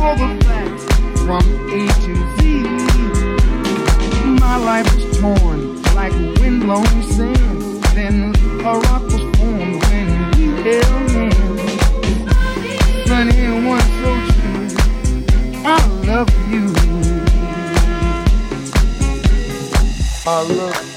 all the facts from A to Z. My life was torn like windblown sand. Then a rock was formed when we held hands. Sunny and one so true. I love you. I love you.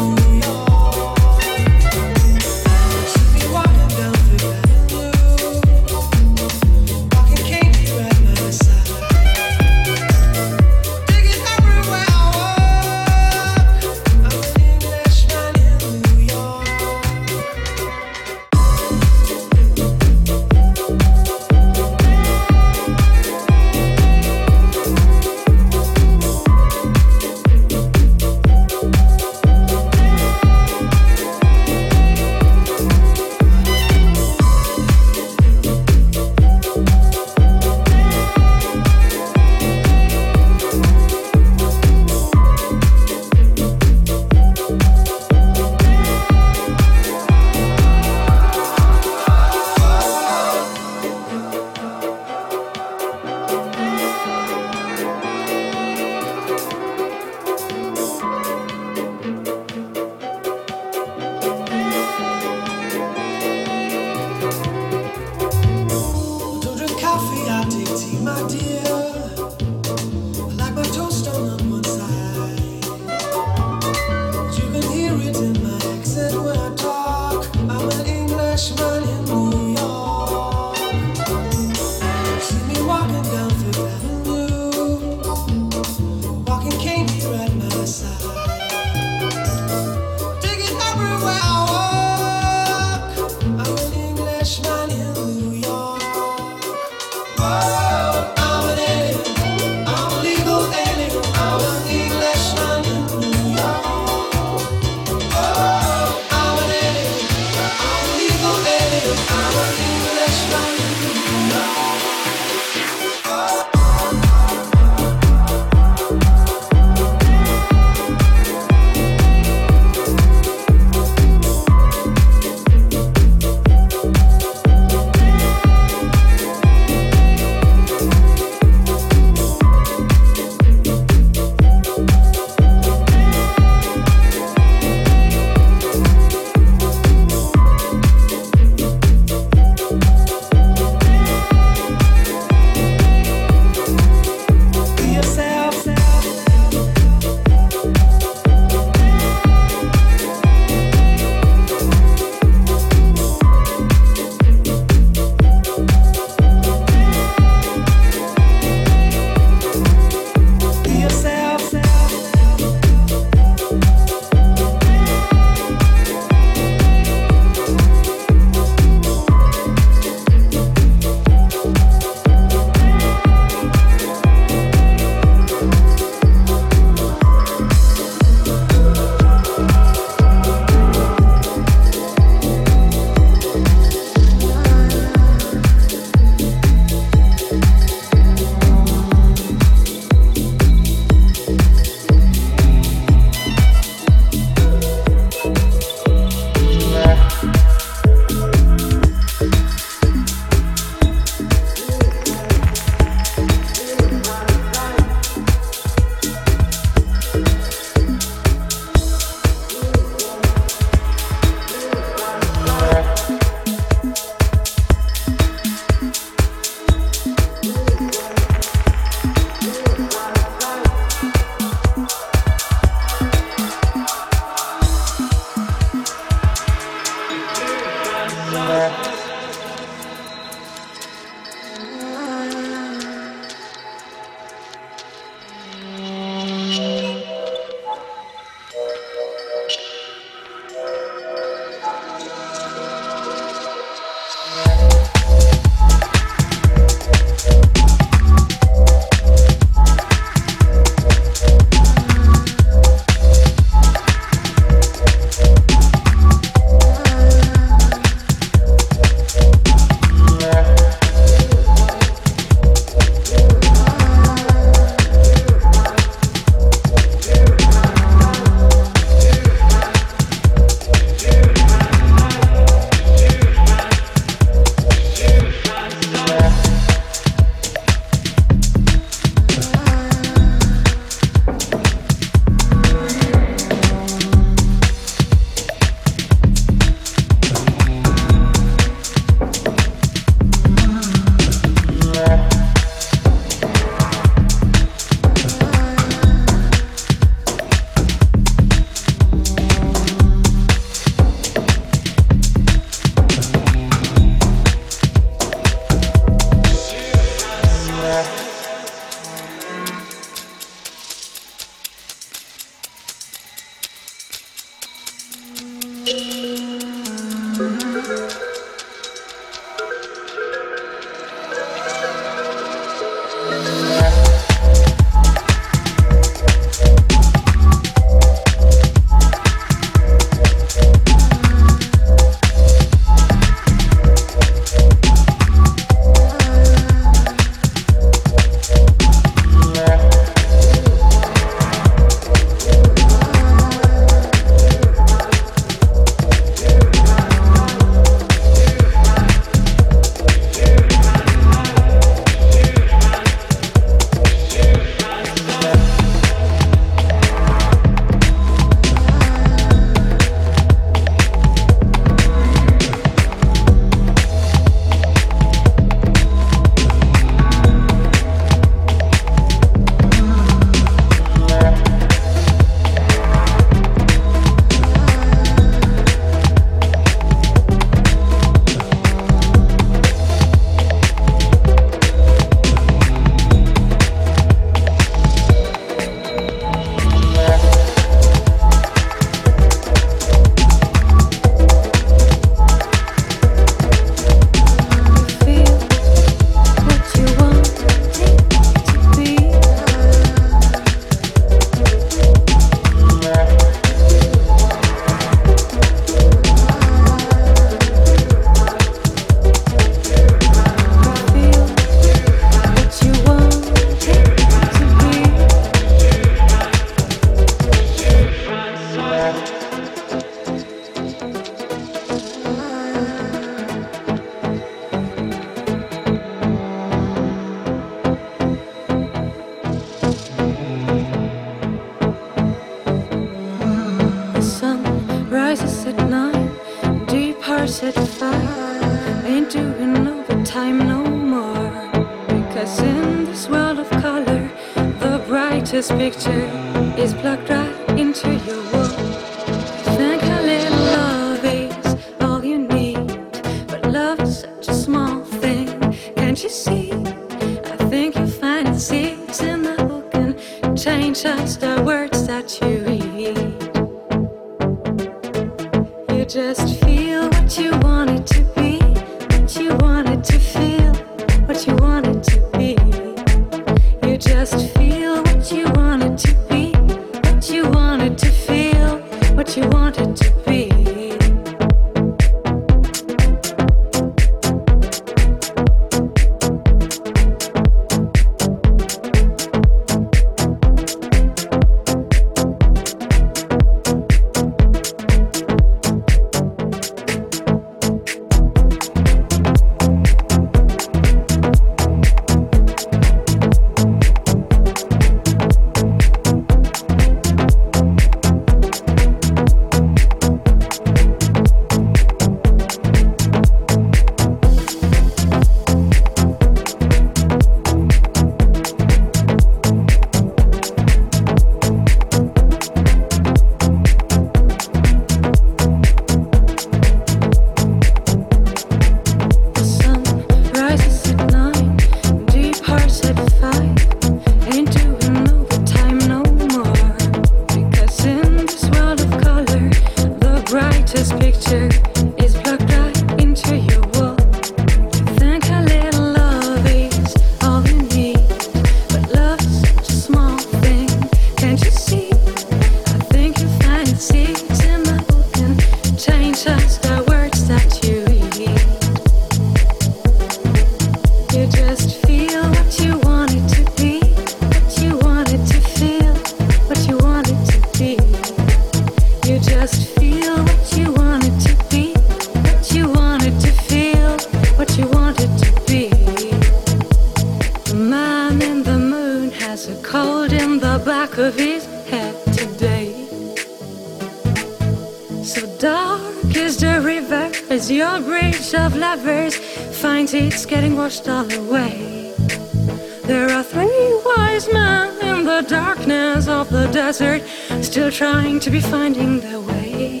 trying to be finding their way.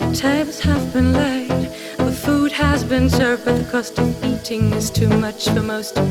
The tables have been laid, the food has been served, but the cost of eating is too much for most of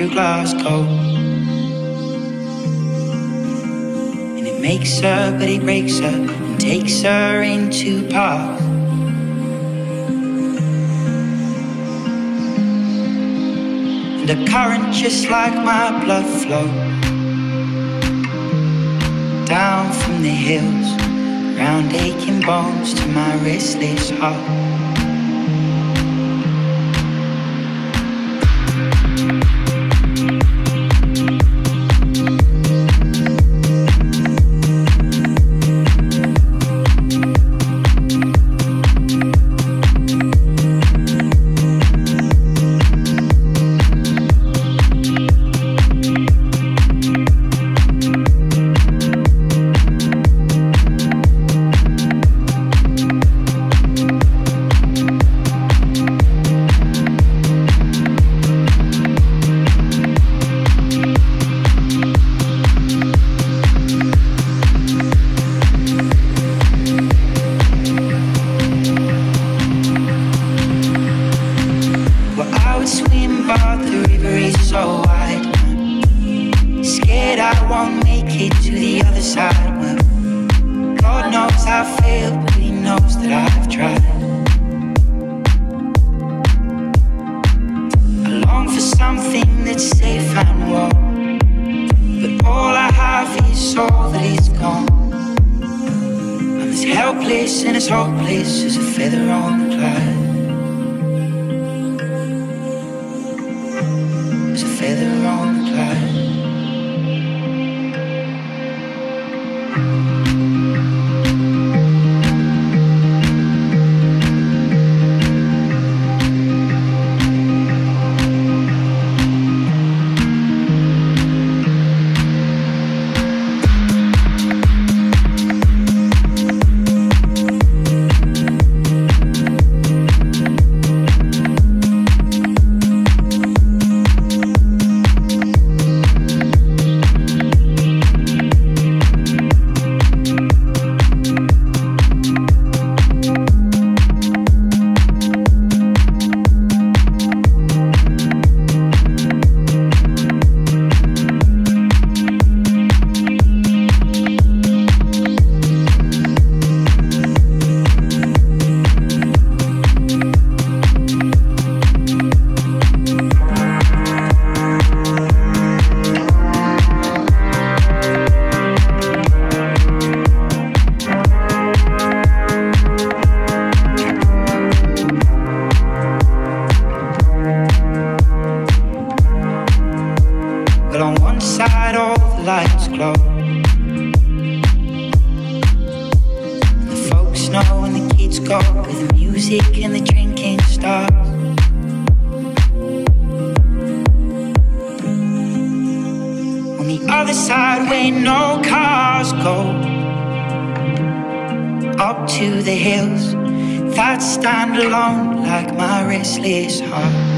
through Glasgow. And it makes her, but it breaks her, and takes her into parts. And the current, just like my blood flow down from the hills, round aching bones to my restless heart. Stand alone like my restless heart.